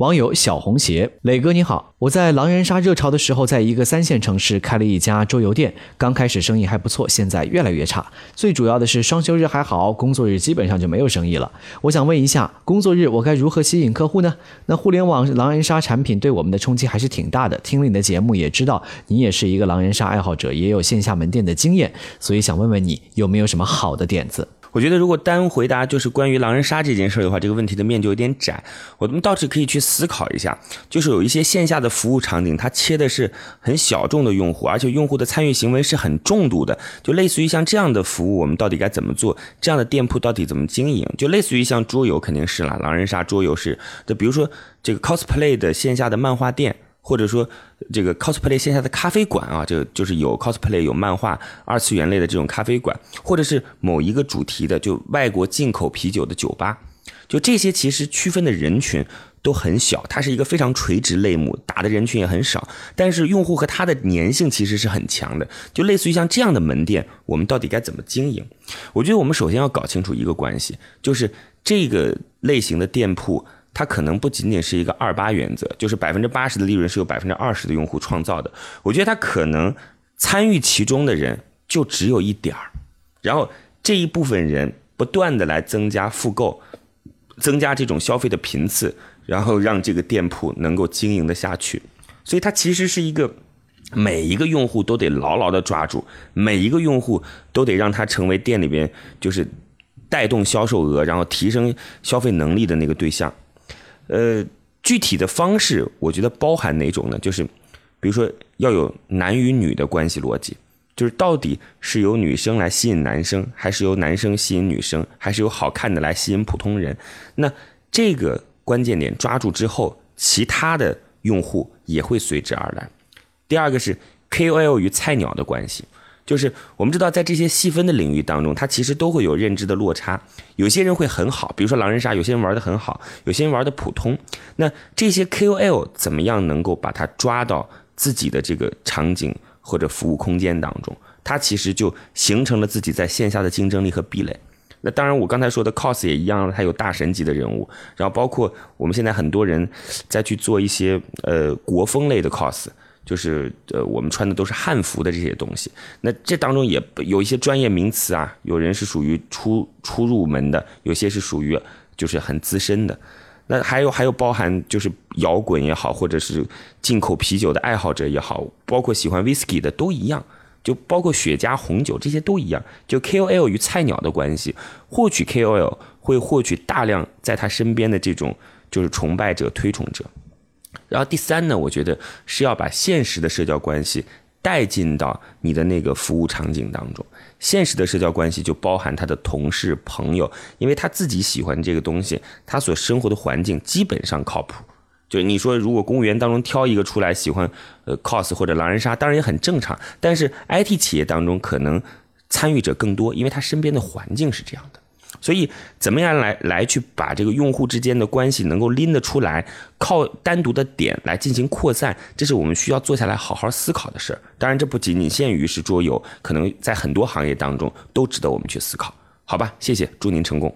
网友小红鞋，磊哥你好，我在狼人杀热潮的时候，在一个三线城市开了一家桌游店，刚开始生意还不错，现在越来越差。最主要的是双休日还好，工作日基本上就没有生意了。我想问一下，工作日我该如何吸引客户呢？那互联网狼人杀产品对我们的冲击还是挺大的。听了你的节目也知道，你也是一个狼人杀爱好者，也有线下门店的经验，所以想问问你有没有什么好的点子？我觉得，如果单回答就是关于狼人杀这件事的话，这个问题的面就有点窄。我们倒是可以去思考一下，就是有一些线下的服务场景，它切的是很小众的用户，而且用户的参与行为是很重度的，就类似于像这样的服务，我们到底该怎么做？这样的店铺到底怎么经营？就类似于像桌游肯定是了，狼人杀桌游是，就比如说这个 cosplay 的线下的漫画店。或者说，这个 cosplay 线下的咖啡馆啊，这个就是有 cosplay 有漫画二次元类的这种咖啡馆，或者是某一个主题的就外国进口啤酒的酒吧，就这些其实区分的人群都很小，它是一个非常垂直类目，打的人群也很少，但是用户和它的粘性其实是很强的，就类似于像这样的门店，我们到底该怎么经营？我觉得我们首先要搞清楚一个关系，就是这个类型的店铺。它可能不仅仅是一个二八原则，就是百分之八十的利润是由百分之二十的用户创造的。我觉得它可能参与其中的人就只有一点儿，然后这一部分人不断的来增加复购，增加这种消费的频次，然后让这个店铺能够经营的下去。所以它其实是一个每一个用户都得牢牢的抓住，每一个用户都得让他成为店里边就是带动销售额，然后提升消费能力的那个对象。呃，具体的方式，我觉得包含哪种呢？就是，比如说要有男与女的关系逻辑，就是到底是由女生来吸引男生，还是由男生吸引女生，还是由好看的来吸引普通人？那这个关键点抓住之后，其他的用户也会随之而来。第二个是 KOL 与菜鸟的关系。就是我们知道，在这些细分的领域当中，它其实都会有认知的落差。有些人会很好，比如说狼人杀，有些人玩的很好，有些人玩的普通。那这些 KOL 怎么样能够把它抓到自己的这个场景或者服务空间当中？它其实就形成了自己在线下的竞争力和壁垒。那当然，我刚才说的 cos 也一样，它有大神级的人物，然后包括我们现在很多人在去做一些呃国风类的 cos。就是呃，我们穿的都是汉服的这些东西，那这当中也有一些专业名词啊，有人是属于初初入门的，有些是属于就是很资深的，那还有还有包含就是摇滚也好，或者是进口啤酒的爱好者也好，包括喜欢 whisky 的都一样，就包括雪茄、红酒这些都一样，就 KOL 与菜鸟的关系，获取 KOL 会获取大量在他身边的这种就是崇拜者、推崇者。然后第三呢，我觉得是要把现实的社交关系带进到你的那个服务场景当中。现实的社交关系就包含他的同事、朋友，因为他自己喜欢这个东西，他所生活的环境基本上靠谱。就你说，如果公务员当中挑一个出来喜欢呃 cos 或者狼人杀，当然也很正常。但是 IT 企业当中可能参与者更多，因为他身边的环境是这样的。所以，怎么样来来去把这个用户之间的关系能够拎得出来，靠单独的点来进行扩散，这是我们需要坐下来好好思考的事儿。当然，这不仅仅限于是桌游，可能在很多行业当中都值得我们去思考。好吧，谢谢，祝您成功。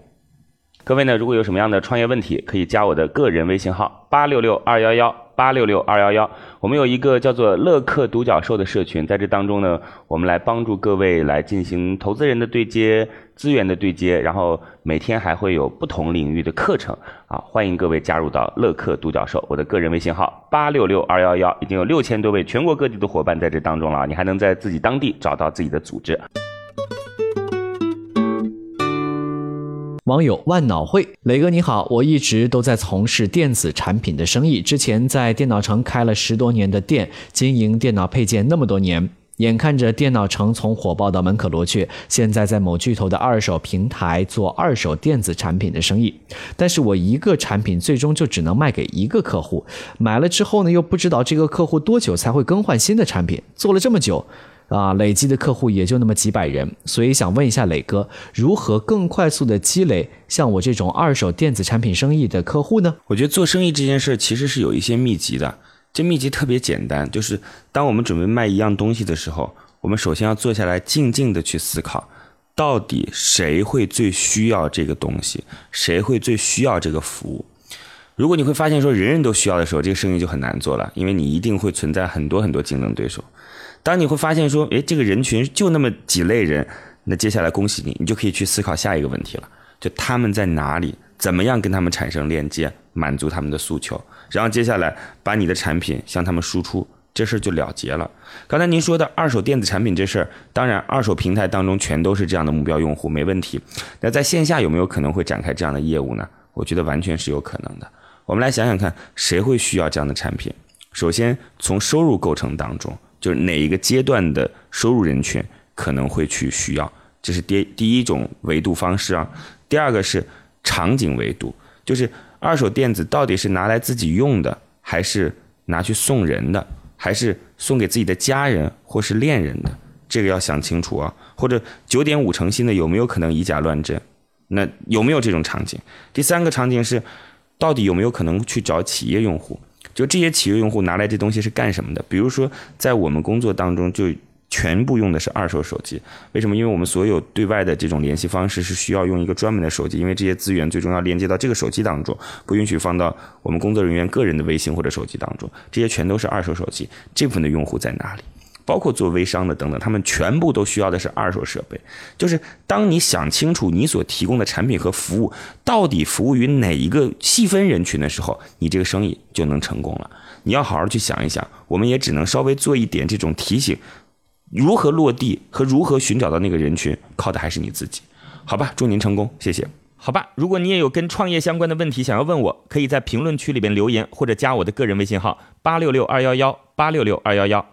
各位呢，如果有什么样的创业问题，可以加我的个人微信号八六六二幺幺八六六二幺幺。我们有一个叫做乐客独角兽的社群，在这当中呢，我们来帮助各位来进行投资人的对接、资源的对接，然后每天还会有不同领域的课程啊，欢迎各位加入到乐客独角兽。我的个人微信号八六六二幺幺，已经有六千多位全国各地的伙伴在这当中了，你还能在自己当地找到自己的组织。网友万脑会，磊哥你好，我一直都在从事电子产品的生意，之前在电脑城开了十多年的店，经营电脑配件那么多年，眼看着电脑城从火爆到门可罗雀，现在在某巨头的二手平台做二手电子产品的生意，但是我一个产品最终就只能卖给一个客户，买了之后呢，又不知道这个客户多久才会更换新的产品，做了这么久。啊，累积的客户也就那么几百人，所以想问一下磊哥，如何更快速的积累像我这种二手电子产品生意的客户呢？我觉得做生意这件事其实是有一些秘籍的，这秘籍特别简单，就是当我们准备卖一样东西的时候，我们首先要坐下来，静静的去思考，到底谁会最需要这个东西，谁会最需要这个服务。如果你会发现说人人都需要的时候，这个生意就很难做了，因为你一定会存在很多很多竞争对手。当你会发现说，诶，这个人群就那么几类人，那接下来恭喜你，你就可以去思考下一个问题了，就他们在哪里，怎么样跟他们产生链接，满足他们的诉求。然后接下来把你的产品向他们输出，这事儿就了结了。刚才您说的二手电子产品这事儿，当然二手平台当中全都是这样的目标用户，没问题。那在线下有没有可能会展开这样的业务呢？我觉得完全是有可能的。我们来想想看，谁会需要这样的产品？首先从收入构成当中，就是哪一个阶段的收入人群可能会去需要，这是第第一种维度方式啊。第二个是场景维度，就是。二手电子到底是拿来自己用的，还是拿去送人的，还是送给自己的家人或是恋人的？这个要想清楚啊。或者九点五成新的有没有可能以假乱真？那有没有这种场景？第三个场景是，到底有没有可能去找企业用户？就这些企业用户拿来这东西是干什么的？比如说在我们工作当中就。全部用的是二手手机，为什么？因为我们所有对外的这种联系方式是需要用一个专门的手机，因为这些资源最终要连接到这个手机当中，不允许放到我们工作人员个人的微信或者手机当中。这些全都是二手手机，这部分的用户在哪里？包括做微商的等等，他们全部都需要的是二手设备。就是当你想清楚你所提供的产品和服务到底服务于哪一个细分人群的时候，你这个生意就能成功了。你要好好去想一想，我们也只能稍微做一点这种提醒。如何落地和如何寻找到那个人群，靠的还是你自己，好吧？祝您成功，谢谢。好吧，如果你也有跟创业相关的问题想要问我，可以在评论区里边留言，或者加我的个人微信号八六六二幺幺八六六二幺幺。